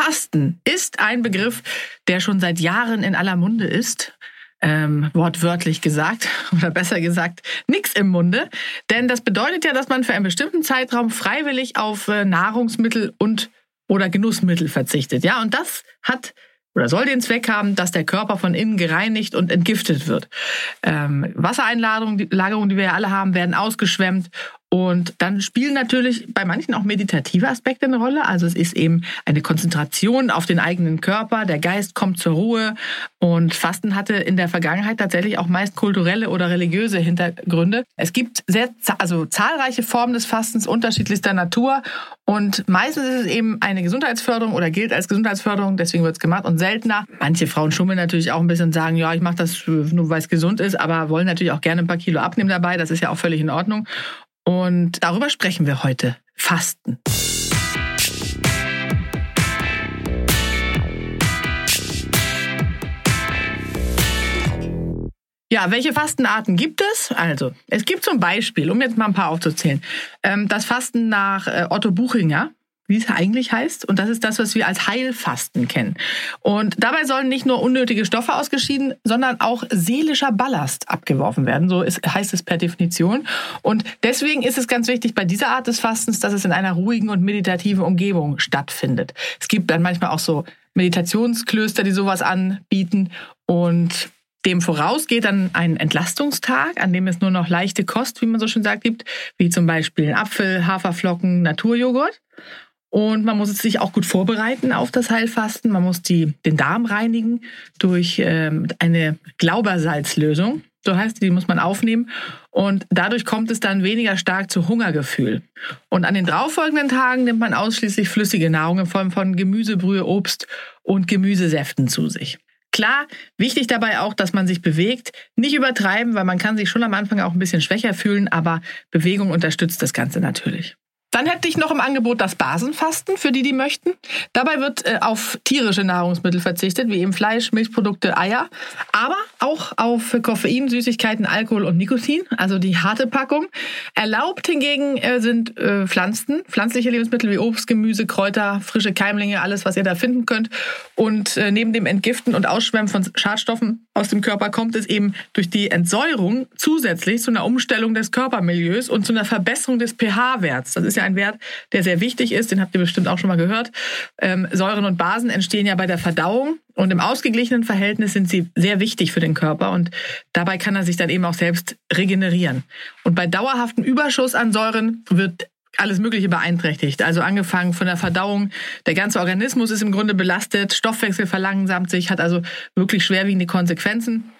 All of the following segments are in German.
Fasten ist ein Begriff, der schon seit Jahren in aller Munde ist. Ähm, wortwörtlich gesagt oder besser gesagt nichts im Munde. Denn das bedeutet ja, dass man für einen bestimmten Zeitraum freiwillig auf äh, Nahrungsmittel und oder Genussmittel verzichtet. Ja, und das hat oder soll den Zweck haben, dass der Körper von innen gereinigt und entgiftet wird. Ähm, Wassereinlagerungen, die, wir ja alle haben, werden ausgeschwemmt und dann spielen natürlich bei manchen auch meditative Aspekte eine Rolle. Also es ist eben eine Konzentration auf den eigenen Körper, der Geist kommt zur Ruhe. Und Fasten hatte in der Vergangenheit tatsächlich auch meist kulturelle oder religiöse Hintergründe. Es gibt sehr, also zahlreiche Formen des Fastens unterschiedlichster Natur. Und meistens ist es eben eine Gesundheitsförderung oder gilt als Gesundheitsförderung, deswegen wird es gemacht und seltener. Manche Frauen schummeln natürlich auch ein bisschen und sagen, ja, ich mache das nur, weil es gesund ist, aber wollen natürlich auch gerne ein paar Kilo abnehmen dabei. Das ist ja auch völlig in Ordnung. Und darüber sprechen wir heute. Fasten. Ja, welche Fastenarten gibt es? Also, es gibt zum Beispiel, um jetzt mal ein paar aufzuzählen, ähm, das Fasten nach äh, Otto Buchinger wie es eigentlich heißt. Und das ist das, was wir als Heilfasten kennen. Und dabei sollen nicht nur unnötige Stoffe ausgeschieden, sondern auch seelischer Ballast abgeworfen werden. So ist, heißt es per Definition. Und deswegen ist es ganz wichtig bei dieser Art des Fastens, dass es in einer ruhigen und meditativen Umgebung stattfindet. Es gibt dann manchmal auch so Meditationsklöster, die sowas anbieten. Und dem voraus geht dann ein Entlastungstag, an dem es nur noch leichte Kost, wie man so schön sagt, gibt, wie zum Beispiel Apfel, Haferflocken, Naturjoghurt. Und man muss sich auch gut vorbereiten auf das Heilfasten. Man muss die, den Darm reinigen durch ähm, eine Glaubersalzlösung. So heißt die, die muss man aufnehmen. Und dadurch kommt es dann weniger stark zu Hungergefühl. Und an den darauffolgenden Tagen nimmt man ausschließlich flüssige Nahrung in Form von Gemüsebrühe, Obst und Gemüsesäften zu sich. Klar, wichtig dabei auch, dass man sich bewegt. Nicht übertreiben, weil man kann sich schon am Anfang auch ein bisschen schwächer fühlen, aber Bewegung unterstützt das Ganze natürlich. Dann hätte ich noch im Angebot das Basenfasten für die, die möchten. Dabei wird äh, auf tierische Nahrungsmittel verzichtet, wie eben Fleisch, Milchprodukte, Eier, aber auch auf Koffein, Süßigkeiten, Alkohol und Nikotin, also die harte Packung. Erlaubt hingegen äh, sind äh, Pflanzen, pflanzliche Lebensmittel wie Obst, Gemüse, Kräuter, frische Keimlinge, alles, was ihr da finden könnt. Und äh, neben dem Entgiften und Ausschwemmen von Schadstoffen aus dem Körper kommt es eben durch die Entsäuerung zusätzlich zu einer Umstellung des Körpermilieus und zu einer Verbesserung des pH-Werts. Das ist ja ja ein Wert, der sehr wichtig ist, den habt ihr bestimmt auch schon mal gehört. Ähm, Säuren und Basen entstehen ja bei der Verdauung und im ausgeglichenen Verhältnis sind sie sehr wichtig für den Körper und dabei kann er sich dann eben auch selbst regenerieren. Und bei dauerhaftem Überschuss an Säuren wird alles Mögliche beeinträchtigt. Also angefangen von der Verdauung, der ganze Organismus ist im Grunde belastet, Stoffwechsel verlangsamt sich, hat also wirklich schwerwiegende Konsequenzen.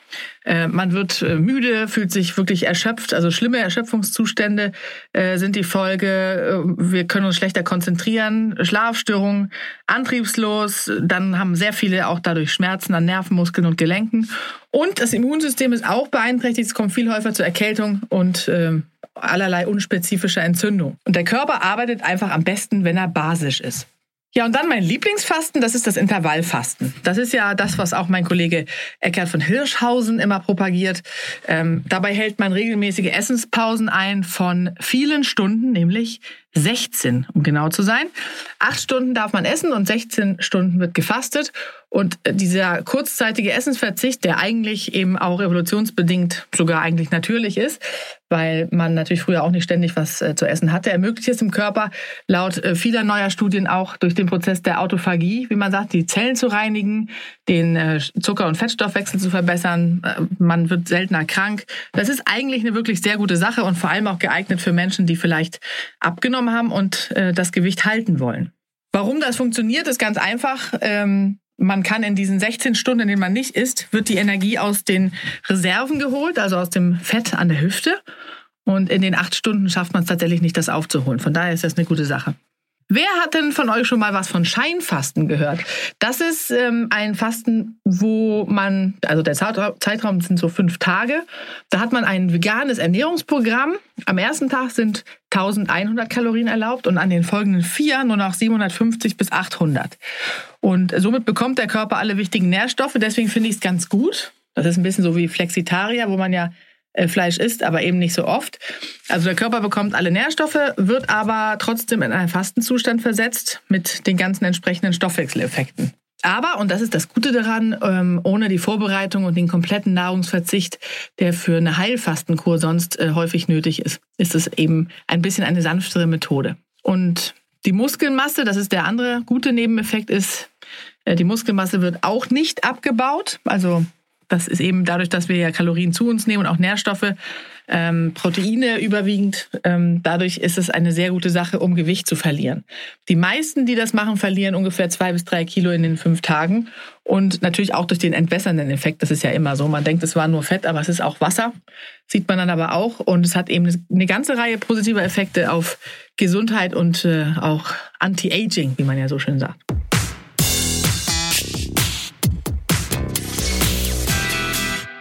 Äh, man wird äh, müde, fühlt sich wirklich erschöpft. Also schlimme Erschöpfungszustände äh, sind die Folge. Wir können uns schlechter konzentrieren, Schlafstörungen, antriebslos. Dann haben sehr viele auch dadurch Schmerzen an Nerven, Muskeln und Gelenken. Und das Immunsystem ist auch beeinträchtigt. Es kommt viel häufiger zur Erkältung und allerlei unspezifischer Entzündung. Und der Körper arbeitet einfach am besten, wenn er basisch ist. Ja, und dann mein Lieblingsfasten, das ist das Intervallfasten. Das ist ja das, was auch mein Kollege Eckhard von Hirschhausen immer propagiert. Ähm, dabei hält man regelmäßige Essenspausen ein von vielen Stunden, nämlich 16, um genau zu sein. Acht Stunden darf man essen und 16 Stunden wird gefastet. Und dieser kurzzeitige Essensverzicht, der eigentlich eben auch evolutionsbedingt sogar eigentlich natürlich ist, weil man natürlich früher auch nicht ständig was äh, zu essen hatte, ermöglicht es dem Körper laut äh, vieler neuer Studien auch durch den Prozess der Autophagie, wie man sagt, die Zellen zu reinigen, den äh, Zucker- und Fettstoffwechsel zu verbessern. Äh, man wird seltener krank. Das ist eigentlich eine wirklich sehr gute Sache und vor allem auch geeignet für Menschen, die vielleicht abgenommen haben und äh, das Gewicht halten wollen. Warum das funktioniert, ist ganz einfach. Ähm, man kann in diesen 16 Stunden, in denen man nicht isst, wird die Energie aus den Reserven geholt, also aus dem Fett an der Hüfte. Und in den acht Stunden schafft man es tatsächlich nicht, das aufzuholen. Von daher ist das eine gute Sache. Wer hat denn von euch schon mal was von Scheinfasten gehört? Das ist ähm, ein Fasten, wo man, also der Zeitraum sind so fünf Tage. Da hat man ein veganes Ernährungsprogramm. Am ersten Tag sind 1100 Kalorien erlaubt und an den folgenden vier nur noch 750 bis 800. Und somit bekommt der Körper alle wichtigen Nährstoffe. Deswegen finde ich es ganz gut. Das ist ein bisschen so wie Flexitarier, wo man ja Fleisch isst, aber eben nicht so oft. Also der Körper bekommt alle Nährstoffe, wird aber trotzdem in einen Fastenzustand versetzt mit den ganzen entsprechenden Stoffwechseleffekten. Aber, und das ist das Gute daran, ähm, ohne die Vorbereitung und den kompletten Nahrungsverzicht, der für eine Heilfastenkur sonst äh, häufig nötig ist, ist es eben ein bisschen eine sanftere Methode. Und die Muskelmasse, das ist der andere gute Nebeneffekt, ist, äh, die Muskelmasse wird auch nicht abgebaut. Also das ist eben dadurch, dass wir ja Kalorien zu uns nehmen und auch Nährstoffe, ähm, Proteine überwiegend. Ähm, dadurch ist es eine sehr gute Sache, um Gewicht zu verlieren. Die meisten, die das machen, verlieren ungefähr zwei bis drei Kilo in den fünf Tagen. Und natürlich auch durch den entwässernden Effekt. Das ist ja immer so. Man denkt, es war nur Fett, aber es ist auch Wasser. Sieht man dann aber auch. Und es hat eben eine ganze Reihe positiver Effekte auf Gesundheit und äh, auch Anti-Aging, wie man ja so schön sagt.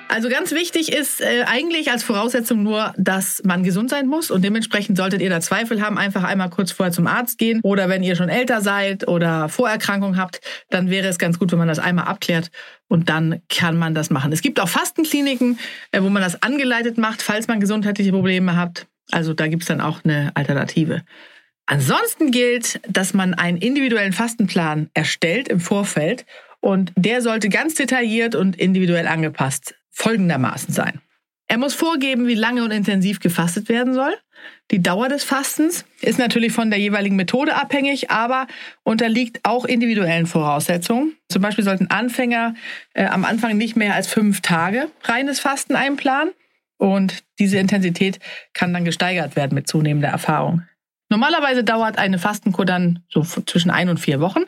Also ganz wichtig ist äh, eigentlich als Voraussetzung nur, dass man gesund sein muss und dementsprechend solltet ihr da Zweifel haben, einfach einmal kurz vorher zum Arzt gehen oder wenn ihr schon älter seid oder Vorerkrankungen habt, dann wäre es ganz gut, wenn man das einmal abklärt und dann kann man das machen. Es gibt auch Fastenkliniken, äh, wo man das angeleitet macht, falls man gesundheitliche Probleme hat. Also da gibt's dann auch eine Alternative. Ansonsten gilt, dass man einen individuellen Fastenplan erstellt im Vorfeld und der sollte ganz detailliert und individuell angepasst folgendermaßen sein. Er muss vorgeben, wie lange und intensiv gefastet werden soll. Die Dauer des Fastens ist natürlich von der jeweiligen Methode abhängig, aber unterliegt auch individuellen Voraussetzungen. Zum Beispiel sollten Anfänger äh, am Anfang nicht mehr als fünf Tage reines Fasten einplanen. Und diese Intensität kann dann gesteigert werden mit zunehmender Erfahrung. Normalerweise dauert eine Fastenkur dann so zwischen ein und vier Wochen.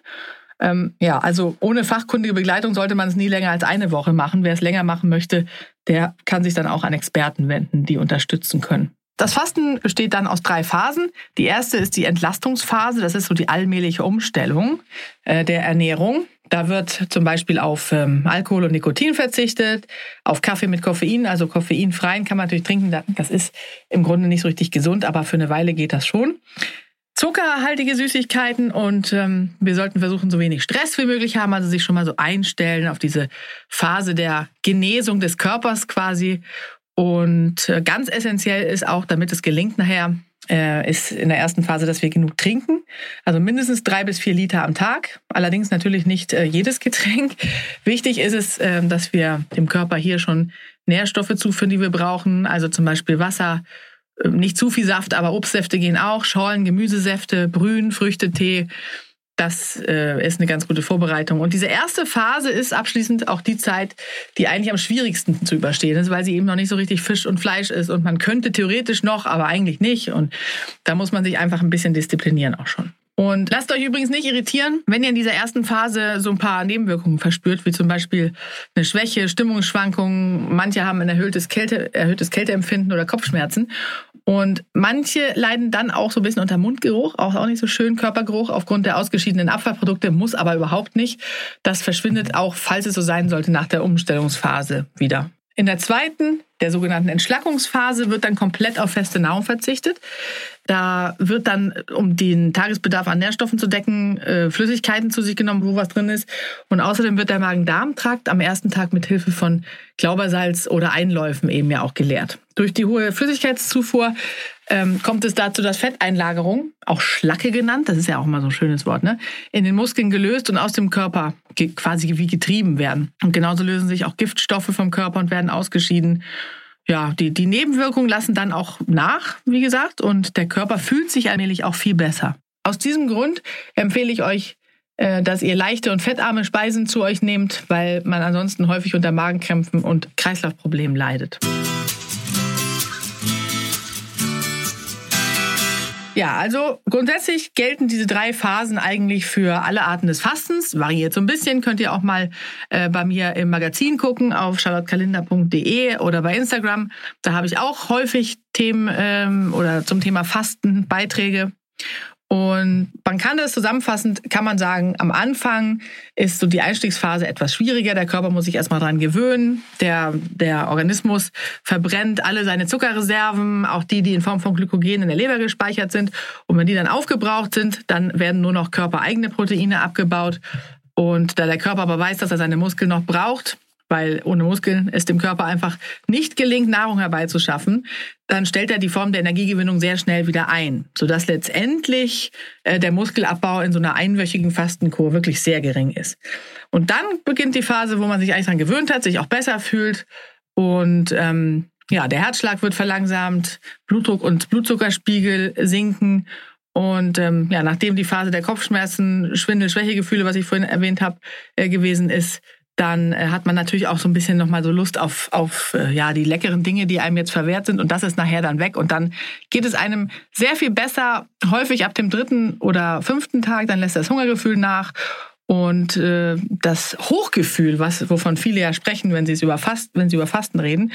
Ähm, ja, also ohne fachkundige Begleitung sollte man es nie länger als eine Woche machen. Wer es länger machen möchte, der kann sich dann auch an Experten wenden, die unterstützen können. Das Fasten besteht dann aus drei Phasen. Die erste ist die Entlastungsphase. Das ist so die allmähliche Umstellung äh, der Ernährung. Da wird zum Beispiel auf ähm, Alkohol und Nikotin verzichtet, auf Kaffee mit Koffein, also koffeinfreien kann man natürlich trinken. Das ist im Grunde nicht so richtig gesund, aber für eine Weile geht das schon zuckerhaltige Süßigkeiten und ähm, wir sollten versuchen, so wenig Stress wie möglich haben, also sich schon mal so einstellen auf diese Phase der Genesung des Körpers quasi. Und äh, ganz essentiell ist auch, damit es gelingt nachher, äh, ist in der ersten Phase, dass wir genug trinken. Also mindestens drei bis vier Liter am Tag. Allerdings natürlich nicht äh, jedes Getränk. Wichtig ist es, äh, dass wir dem Körper hier schon Nährstoffe zuführen, die wir brauchen. Also zum Beispiel Wasser, ähm, nicht zu viel Saft, aber Obstsäfte gehen auch, Schorlen, Gemüsesäfte, Brühen, Früchtetee. Das äh, ist eine ganz gute Vorbereitung. Und diese erste Phase ist abschließend auch die Zeit, die eigentlich am schwierigsten zu überstehen ist, weil sie eben noch nicht so richtig Fisch und Fleisch ist. Und man könnte theoretisch noch, aber eigentlich nicht. Und da muss man sich einfach ein bisschen disziplinieren auch schon. Und lasst euch übrigens nicht irritieren, wenn ihr in dieser ersten Phase so ein paar Nebenwirkungen verspürt, wie zum Beispiel eine Schwäche, Stimmungsschwankungen. Manche haben ein erhöhtes, Kälte, erhöhtes Kälteempfinden oder Kopfschmerzen. Und manche leiden dann auch so ein bisschen unter Mundgeruch, auch, auch nicht so schön, Körpergeruch aufgrund der ausgeschiedenen Abfallprodukte, muss aber überhaupt nicht. Das verschwindet auch, falls es so sein sollte, nach der Umstellungsphase wieder. In der zweiten, der sogenannten Entschlackungsphase, wird dann komplett auf feste Nahrung verzichtet. Da wird dann, um den Tagesbedarf an Nährstoffen zu decken, äh, Flüssigkeiten zu sich genommen, wo was drin ist. Und außerdem wird der Magen-Darm-Trakt am ersten Tag mit Hilfe von Glaubersalz oder Einläufen eben ja auch geleert. Durch die hohe Flüssigkeitszufuhr ähm, kommt es dazu, dass Fetteinlagerung, auch Schlacke genannt, das ist ja auch mal so ein schönes Wort, ne, in den Muskeln gelöst und aus dem Körper quasi wie getrieben werden. Und genauso lösen sich auch Giftstoffe vom Körper und werden ausgeschieden. Ja, die, die Nebenwirkungen lassen dann auch nach, wie gesagt, und der Körper fühlt sich allmählich auch viel besser. Aus diesem Grund empfehle ich euch, äh, dass ihr leichte und fettarme Speisen zu euch nehmt, weil man ansonsten häufig unter Magenkrämpfen und Kreislaufproblemen leidet. Ja, also grundsätzlich gelten diese drei Phasen eigentlich für alle Arten des Fastens. Variiert so ein bisschen. Könnt ihr auch mal äh, bei mir im Magazin gucken auf charlottekalender.de oder bei Instagram. Da habe ich auch häufig Themen ähm, oder zum Thema Fasten Beiträge. Und man kann das zusammenfassend, kann man sagen, am Anfang ist so die Einstiegsphase etwas schwieriger. Der Körper muss sich erstmal dran gewöhnen. Der, der Organismus verbrennt alle seine Zuckerreserven, auch die, die in Form von Glykogen in der Leber gespeichert sind. Und wenn die dann aufgebraucht sind, dann werden nur noch körpereigene Proteine abgebaut. Und da der Körper aber weiß, dass er seine Muskeln noch braucht, weil ohne Muskeln es dem Körper einfach nicht gelingt, Nahrung herbeizuschaffen, dann stellt er die Form der Energiegewinnung sehr schnell wieder ein, sodass letztendlich äh, der Muskelabbau in so einer einwöchigen Fastenkur wirklich sehr gering ist. Und dann beginnt die Phase, wo man sich eigentlich daran gewöhnt hat, sich auch besser fühlt und ähm, ja, der Herzschlag wird verlangsamt, Blutdruck und Blutzuckerspiegel sinken und ähm, ja, nachdem die Phase der Kopfschmerzen, Schwindel, Schwächegefühle, was ich vorhin erwähnt habe, äh, gewesen ist, dann äh, hat man natürlich auch so ein bisschen nochmal so Lust auf, auf äh, ja, die leckeren Dinge, die einem jetzt verwehrt sind. Und das ist nachher dann weg. Und dann geht es einem sehr viel besser, häufig ab dem dritten oder fünften Tag. Dann lässt das Hungergefühl nach. Und äh, das Hochgefühl, was, wovon viele ja sprechen, wenn sie, es über Fast, wenn sie über Fasten reden,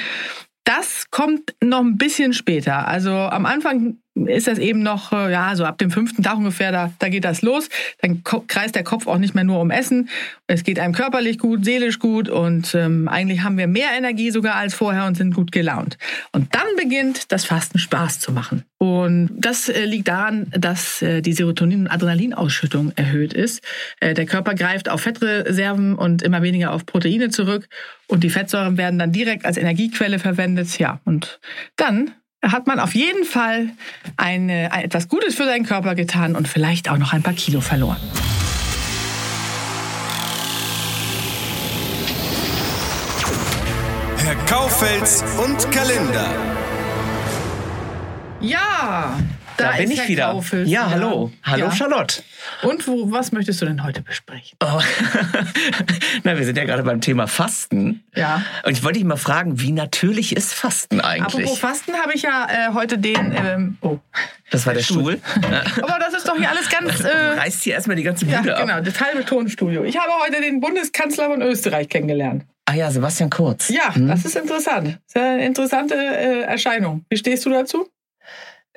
das kommt noch ein bisschen später. Also am Anfang ist das eben noch, äh, ja, so ab dem fünften Tag ungefähr, da, da geht das los. Dann kreist der Kopf auch nicht mehr nur um Essen. Es geht einem körperlich gut, seelisch gut und ähm, eigentlich haben wir mehr Energie sogar als vorher und sind gut gelaunt. Und dann beginnt das Fasten Spaß zu machen. Und das äh, liegt daran, dass äh, die Serotonin- und Adrenalinausschüttung erhöht ist. Äh, der Körper greift auf Fettreserven und immer weniger auf Proteine zurück und die Fettsäuren werden dann direkt als Energiequelle verwendet. Ja, und dann hat man auf jeden Fall eine, etwas Gutes für seinen Körper getan und vielleicht auch noch ein paar Kilo verloren. Herr Kaufels und Kalender. Ja, da, da bin ich Herr wieder. Graufels ja, wieder. hallo. Hallo Ja. Charlotte. Und wo, was möchtest du denn heute besprechen? Oh. Na, wir sind ja gerade beim Thema Fasten. Ja. Und ich wollte dich mal fragen, wie natürlich ist Fasten eigentlich? Apropos Fasten habe ich ja äh, heute den. Ähm, oh. das war der Stuhl. Aber das ist doch hier alles ganz. Äh, Reißt hier erstmal die ganze ja, Bude ab. genau, das halbe Tonstudio. Ich habe heute den Bundeskanzler von Österreich kennengelernt. Ah ja, Sebastian Kurz. Ja, Hm? das ist interessant. Das ist eine interessante äh, Erscheinung. Wie stehst du dazu?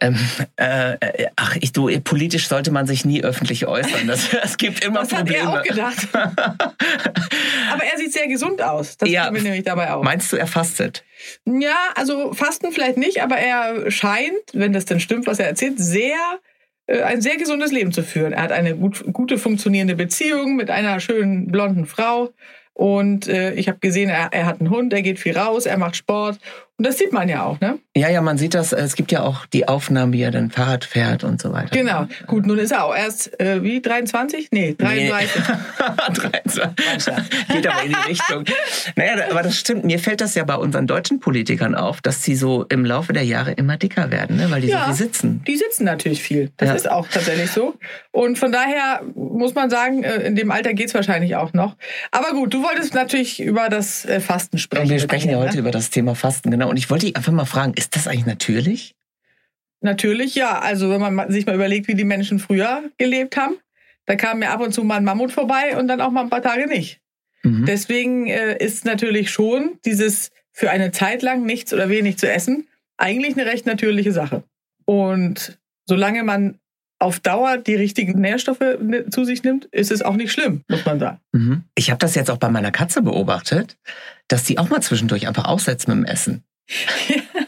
Ähm, äh, äh, ach, ich, du, politisch sollte man sich nie öffentlich äußern. Das, es gibt immer Das hat Probleme. er auch gedacht. Aber er sieht sehr gesund aus. Das Ja. mir nämlich dabei auf. Meinst du, er fastet? Ja, also Fasten vielleicht nicht, aber er scheint, wenn das denn stimmt, was er erzählt, sehr äh, ein sehr gesundes Leben zu führen. Er hat eine gut, gute funktionierende Beziehung mit einer schönen blonden Frau und äh, ich habe gesehen, er, er hat einen Hund, er geht viel raus, er macht Sport und das sieht man ja auch, ne? Ja, ja, man sieht das. Es gibt ja auch die Aufnahmen, wie er dann Fahrrad fährt und so weiter. Genau. Gut, nun ist er auch erst äh, wie 23? Nee, 33. 23. Geht aber in die Richtung. Naja, aber das stimmt. Mir fällt das ja bei unseren deutschen Politikern auf, dass sie so im Laufe der Jahre immer dicker werden, ne? weil die Ja. so viel sitzen. Die sitzen natürlich viel. Das Ja. ist auch tatsächlich so. Und von daher muss man sagen, äh, in dem Alter geht's wahrscheinlich auch noch. Aber gut, du wolltest natürlich über das äh, Fasten sprechen. Und wir sprechen ja heute ne? über das Thema Fasten, genau. Und ich wollte dich einfach mal fragen, ist das eigentlich natürlich? Natürlich, ja. Also wenn man ma- sich mal überlegt, wie die Menschen früher gelebt haben, da kam ja ab und zu mal ein Mammut vorbei und dann auch mal ein paar Tage nicht. Mhm. Deswegen äh, ist natürlich schon dieses für eine Zeit lang nichts oder wenig zu essen eigentlich eine recht natürliche Sache. Und solange man auf Dauer die richtigen Nährstoffe zu sich nimmt, ist es auch nicht schlimm, muss man sagen. Mhm. Ich habe das jetzt auch bei meiner Katze beobachtet, dass die auch mal zwischendurch einfach aussetzt mit dem Essen.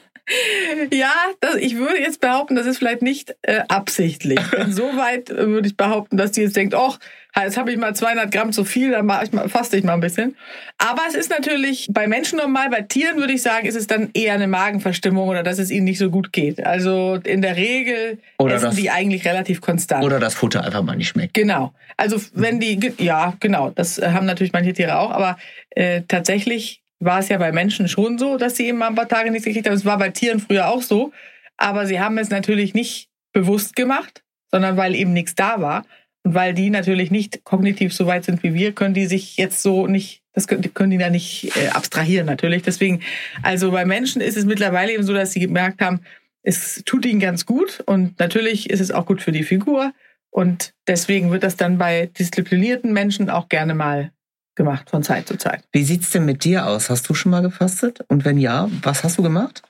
Ja, das, ich würde jetzt behaupten, das ist vielleicht nicht äh, absichtlich. Insoweit äh, würde ich behaupten, dass die jetzt denkt, oh, jetzt habe ich mal 200 Gramm zu viel, dann ich mal, faste ich mal ein bisschen. Aber es ist natürlich bei Menschen normal, bei Tieren würde ich sagen, ist es dann eher eine Magenverstimmung oder dass es ihnen nicht so gut geht. Also in der Regel Oder essen das- die eigentlich relativ konstant. Oder das Futter einfach mal nicht schmeckt. Genau. Also wenn die, ge- ja, genau, das haben natürlich manche Tiere auch, aber äh, tatsächlich war es ja bei Menschen schon so, dass sie eben ein paar Tage nichts gekriegt haben. Es war bei Tieren früher auch so, aber sie haben es natürlich nicht bewusst gemacht, sondern weil eben nichts da war. Und weil die natürlich nicht kognitiv so weit sind wie wir, können die sich jetzt so nicht, das können, können die da nicht äh, abstrahieren natürlich. Deswegen, also bei Menschen ist es mittlerweile eben so, dass sie gemerkt haben, es tut ihnen ganz gut und natürlich ist es auch gut für die Figur. Und deswegen wird das dann bei disziplinierten Menschen auch gerne mal gemacht von Zeit zu Zeit. Wie sieht's denn mit dir aus? Hast du schon mal gefastet? Und wenn ja, was hast du gemacht?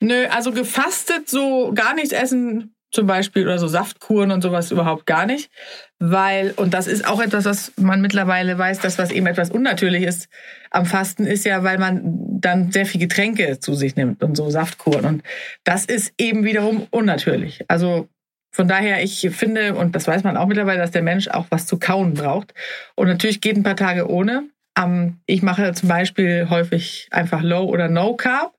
Nö, also gefastet, so gar nichts essen, zum Beispiel oder so Saftkuren und sowas überhaupt gar nicht. Weil, und das ist auch etwas, was man mittlerweile weiß, dass was eben etwas unnatürlich ist am Fasten, ist ja, weil man dann sehr viel Getränke zu sich nimmt und so Saftkuren. Und das ist eben wiederum unnatürlich. Also von daher, ich finde, und das weiß man auch mittlerweile, dass der Mensch auch was zu kauen braucht. Und natürlich geht ein paar Tage ohne. Ich mache zum Beispiel häufig einfach Low oder No Carb.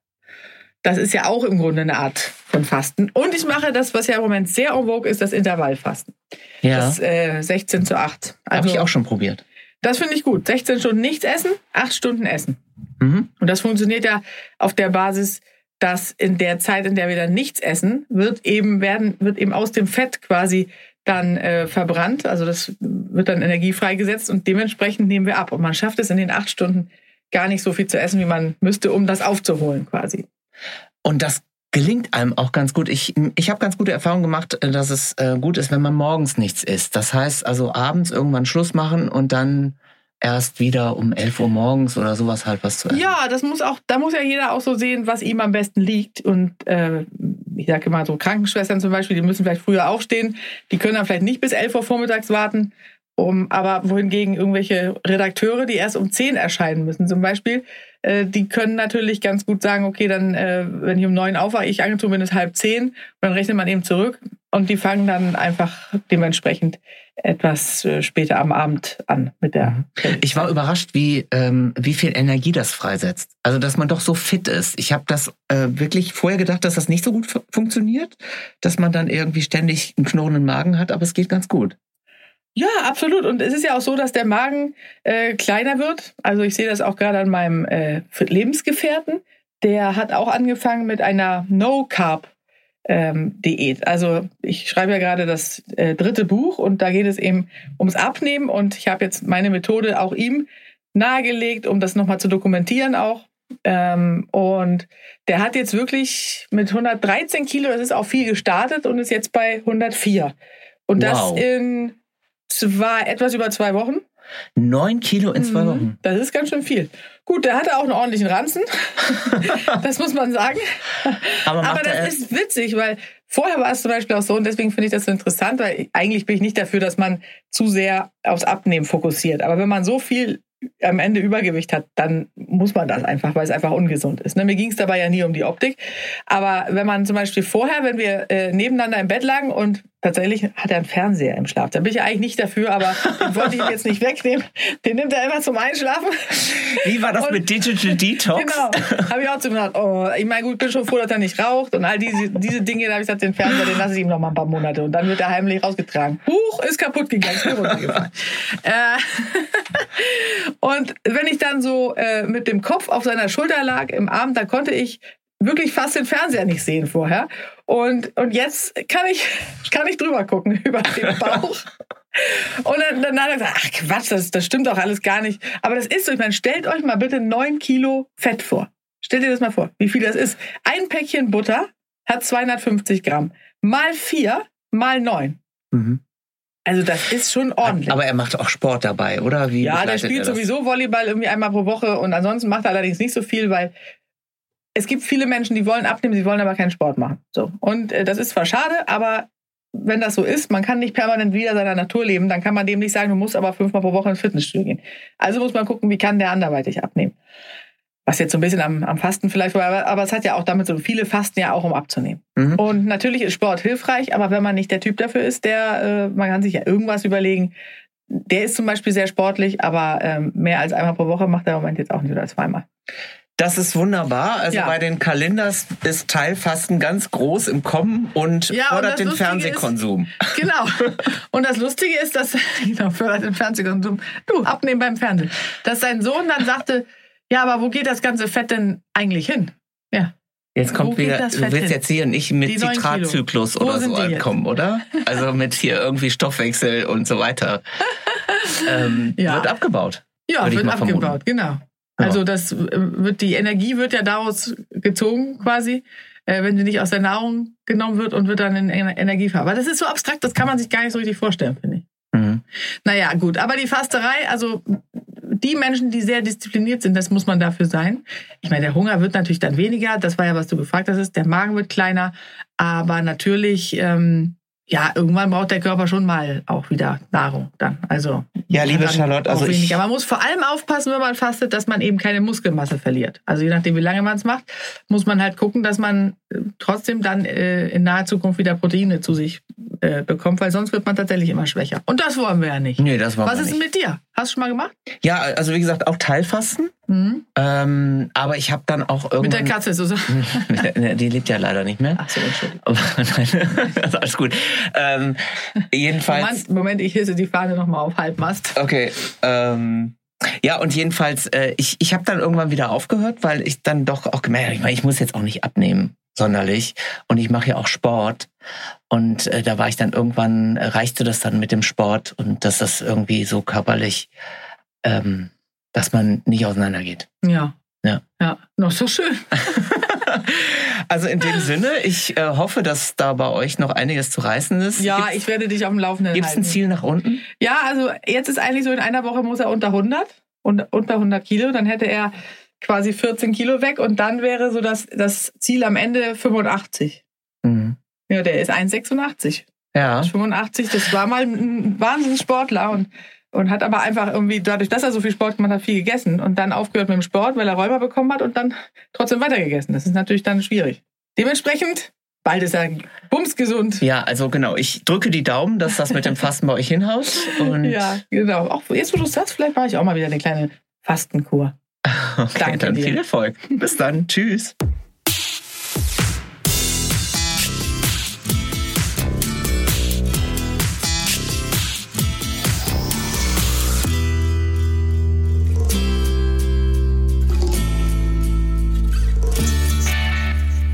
Das ist ja auch im Grunde eine Art von Fasten. Und ich mache das, was ja im Moment sehr en vogue ist, das Intervallfasten. Ja. Das äh, 16 zu 8. Also, Habe ich auch schon probiert. Das finde ich gut. 16 Stunden nichts essen, 8 Stunden essen. Mhm. Und das funktioniert ja auf der Basis, dass in der Zeit, in der wir dann nichts essen, wird eben werden, wird eben aus dem Fett quasi dann äh, verbrannt. Also das wird dann Energie freigesetzt und dementsprechend nehmen wir ab. Und man schafft es in den acht Stunden gar nicht so viel zu essen, wie man müsste, um das aufzuholen quasi. Und das gelingt einem auch ganz gut. Ich, ich habe ganz gute Erfahrungen gemacht, äh, dass es äh, gut ist, wenn man morgens nichts isst. Das heißt also abends irgendwann Schluss machen und dann erst wieder um 11 Uhr morgens oder sowas halt was zu essen. Ja, das muss auch, da muss ja jeder auch so sehen, was ihm am besten liegt. Und äh, ich sage immer so Krankenschwestern zum Beispiel, die müssen vielleicht früher aufstehen, die können dann vielleicht nicht bis 11 Uhr vormittags warten. Um, aber wohingegen irgendwelche Redakteure, die erst um 10 erscheinen müssen zum Beispiel, äh, die können natürlich ganz gut sagen, okay, dann, äh, wenn ich um neun aufwache, ich angezogen bin, ist halb zehn, und dann rechnet man eben zurück und die fangen dann einfach dementsprechend etwas äh, später am Abend an mit der. Ich war überrascht, wie ähm, wie viel Energie das freisetzt. Also dass man doch so fit ist. Ich habe das äh, wirklich vorher gedacht, dass das nicht so gut funktioniert, dass man dann irgendwie ständig einen knurrenden Magen hat, aber es geht ganz gut. Ja, absolut. Und es ist ja auch so, dass der Magen äh, kleiner wird. Also ich sehe das auch gerade an meinem äh, Lebensgefährten. Der hat auch angefangen mit einer No-Carb. Ähm, Diät. Also ich schreibe ja gerade das äh, dritte Buch und da geht es eben ums Abnehmen und ich habe jetzt meine Methode auch ihm nahegelegt, um das nochmal zu dokumentieren auch. Ähm, und der hat jetzt wirklich mit 113 Kilo, das ist auch viel gestartet und ist jetzt bei 104. Und wow. das in zwei, etwas über zwei Wochen. Neun Kilo in zwei mhm. Wochen. Das ist ganz schön viel. Gut, der hatte auch einen ordentlichen Ranzen. das muss man sagen. Aber, Aber das ist witzig, weil vorher war es zum Beispiel auch so, und deswegen finde ich das so interessant, weil eigentlich bin ich nicht dafür, dass man zu sehr aufs Abnehmen fokussiert. Aber wenn man so viel am Ende Übergewicht hat, dann muss man das einfach, weil es einfach ungesund ist. Ne? Mir ging es dabei ja nie um die Optik. Aber wenn man zum Beispiel vorher, wenn wir äh, nebeneinander im Bett lagen und tatsächlich hat er einen Fernseher im Schlaf. Da bin ich eigentlich nicht dafür, aber den wollte ich ihn jetzt nicht wegnehmen. Den nimmt er immer zum Einschlafen. Wie war das und, mit Digital Detox? Genau. Habe ich auch zu gedacht, oh, ich meine, gut, bin schon froh, dass er nicht raucht und all diese, diese Dinge, da habe ich gesagt, den Fernseher, den lasse ich ihm noch mal ein paar Monate und dann wird er heimlich rausgetragen. Huch, ist kaputt gegangen, ist runtergefallen. äh, und wenn ich dann so äh, mit dem Kopf auf seiner Schulter lag im Abend, da konnte ich wirklich fast den Fernseher nicht sehen vorher. Und, und jetzt kann ich, kann ich drüber gucken über den Bauch. Und dann, dann hat er gesagt, ach Quatsch, das, das stimmt doch alles gar nicht. Aber das ist so, ich meine, stellt euch mal bitte neun Kilo Fett vor. Stellt ihr das mal vor, wie viel das ist. Ein Päckchen Butter hat 250 Gramm. Mal vier, mal neun. Mhm. Also das ist schon ordentlich. Aber er macht auch Sport dabei, oder? Wie ja, der spielt sowieso Volleyball irgendwie einmal pro Woche und ansonsten macht er allerdings nicht so viel, weil es gibt viele Menschen, die wollen abnehmen, sie wollen aber keinen Sport machen. So. Und äh, das ist zwar schade, aber wenn das so ist, man kann nicht permanent wieder seiner Natur leben, dann kann man dem nicht sagen, du musst aber fünfmal pro Woche ins Fitnessstudio gehen. Also muss man gucken, wie kann der anderweitig abnehmen. Was jetzt so ein bisschen am, am Fasten vielleicht war, aber, aber es hat ja auch damit so, viele fasten ja auch, um abzunehmen. Mhm. Und natürlich ist Sport hilfreich, aber wenn man nicht der Typ dafür ist, der, äh, man kann sich ja irgendwas überlegen. Der ist zum Beispiel sehr sportlich, aber ähm, mehr als einmal pro Woche macht er im Moment jetzt auch nicht oder zweimal. Das ist wunderbar. Also ja. bei den Kalenders ist Teilfasten ganz groß im Kommen und ja, fördert und den Fernsehkonsum. Ist, genau. Und das Lustige ist, dass genau, fördert den Fernsehkonsum. Du, abnehmen beim Fernsehen. Dass sein Sohn dann sagte, ja, aber wo geht das ganze Fett denn eigentlich hin? Ja. Jetzt kommt wieder, du willst hin? jetzt hier nicht mit Zitratzyklus oder so ankommen, oder? Also mit hier irgendwie Stoffwechsel und so weiter. ähm, ja. Wird abgebaut. Ja, wird abgebaut, vermuten. genau. Also das äh, wird die Energie wird ja daraus gezogen quasi, äh, wenn sie nicht aus der Nahrung genommen wird und wird dann in Energie ver. Aber das ist so abstrakt, das kann man sich gar nicht so richtig vorstellen, finde ich. Mhm. Naja, gut. Aber die Fasterei, also die Menschen, die sehr diszipliniert sind, das muss man dafür sein. Ich meine, der Hunger wird natürlich dann weniger. Das war ja, was du gefragt hast. Der Magen wird kleiner. Aber natürlich ähm, ja, irgendwann braucht der Körper schon mal auch wieder Nahrung dann. Also ja, liebe Charlotte, also ich man muss vor allem aufpassen, wenn man fastet, dass man eben keine Muskelmasse verliert. Also je nachdem, wie lange man es macht, muss man halt gucken, dass man äh, trotzdem dann äh, in naher Zukunft wieder Proteine zu sich äh, bekommt, weil sonst wird man tatsächlich immer schwächer. Und das wollen wir ja nicht. Nee, das wollen Was wir ist denn mit dir? Hast du schon mal gemacht? Ja, also wie gesagt, auch Teilfasten. Mhm. Ähm, aber ich habe dann auch irgendwann... Mit der Katze, so. die lebt ja leider nicht mehr. Ach so, Entschuldigung. also alles gut. Ähm, jedenfalls... Moment, Moment, ich hisse die Fahne nochmal auf Halbmast. Okay, ähm... Ja, und jedenfalls, äh, ich, ich habe dann irgendwann wieder aufgehört, weil ich dann doch auch gemerkt habe, ich, mein, ich muss jetzt auch nicht abnehmen sonderlich. Und ich mache ja auch Sport. Und äh, da war ich dann irgendwann, äh, reichte das dann mit dem Sport und dass das irgendwie so körperlich, ähm, dass man nicht auseinandergeht. Ja. Ja. Ja, noch so schön. also in dem Sinne, ich äh, hoffe, dass da bei euch noch einiges zu reißen ist. Ja, Gibt's, ich werde dich auf dem Laufenden Gibt es ein Ziel nach unten? Ja, also jetzt ist eigentlich so, in einer Woche muss er unter 100, und, unter 100 Kilo. Dann hätte er quasi 14 Kilo weg und dann wäre so das, das Ziel am Ende 85. Mhm. Ja, der ist 1,86. Ja. 85, das war mal ein Wahnsinnssportler und, und hat aber einfach irgendwie, dadurch, dass er so viel Sport gemacht hat, viel gegessen und dann aufgehört mit dem Sport, weil er Rheuma bekommen hat und dann trotzdem weitergegessen. Das ist natürlich dann schwierig. Dementsprechend, bald ist er bumsgesund. Ja, also genau, ich drücke die Daumen, dass das mit dem Fasten bei euch hinhaut. Und ja, genau. Auch jetzt, wo du sagst, vielleicht mache ich auch mal wieder eine kleine Fastenkur. Okay, Danke dann dir. viel Erfolg. Bis dann. Tschüss.